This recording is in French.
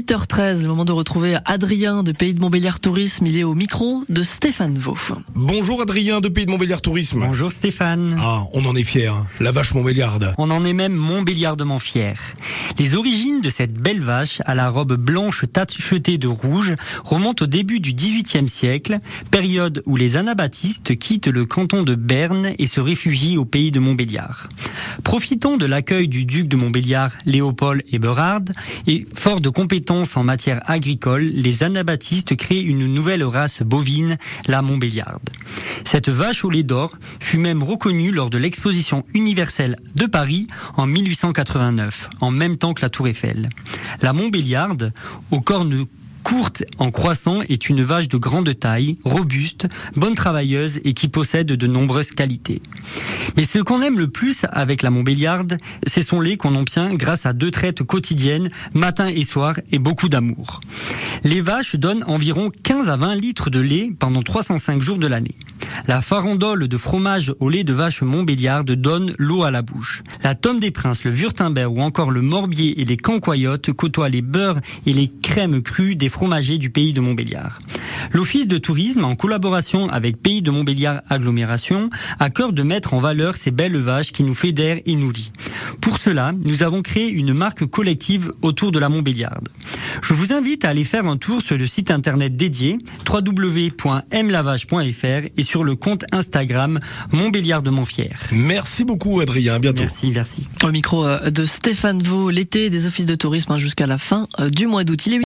8h13, le moment de retrouver Adrien de Pays de Montbéliard Tourisme. Il est au micro de Stéphane Vaux. Bonjour Adrien de Pays de Montbéliard Tourisme. Bonjour Stéphane. Ah, on en est fiers, hein. la vache Montbéliarde. On en est même montbéliardement fiers. Les origines de cette belle vache à la robe blanche tachetée de rouge remontent au début du XVIIIe siècle, période où les anabaptistes quittent le canton de Berne et se réfugient au pays de Montbéliard. Profitant de l'accueil du duc de Montbéliard, Léopold Eberhard, et fort de compétences en matière agricole, les anabaptistes créent une nouvelle race bovine, la Montbéliarde. Cette vache au lait d'or fut même reconnue lors de l'exposition universelle de Paris en 1889, en même temps que la Tour Eiffel. La Montbéliarde, aux cornes courte en croissant est une vache de grande taille, robuste, bonne travailleuse et qui possède de nombreuses qualités. Mais ce qu'on aime le plus avec la Montbéliarde, c'est son lait qu'on obtient grâce à deux traites quotidiennes, matin et soir, et beaucoup d'amour. Les vaches donnent environ 15 à 20 litres de lait pendant 305 jours de l'année. La farandole de fromage au lait de vache Montbéliarde donne l'eau à la bouche. La tome des princes, le Wurtemberg ou encore le morbier et les cancoyotes côtoient les beurres et les crèmes crues des fromagers du pays de Montbéliard. L'Office de tourisme, en collaboration avec Pays de Montbéliard Agglomération, a cœur de mettre en valeur ces belles vaches qui nous fédèrent et nous lient. Pour cela, nous avons créé une marque collective autour de la Montbéliarde. Je vous invite à aller faire un tour sur le site internet dédié www.mlavage.fr et sur le compte Instagram Montbéliard de Montfier. Merci beaucoup Adrien, à bientôt. Merci, merci. Au micro euh, de Stéphane Vaux, l'été des offices de tourisme hein, jusqu'à la fin euh, du mois d'août.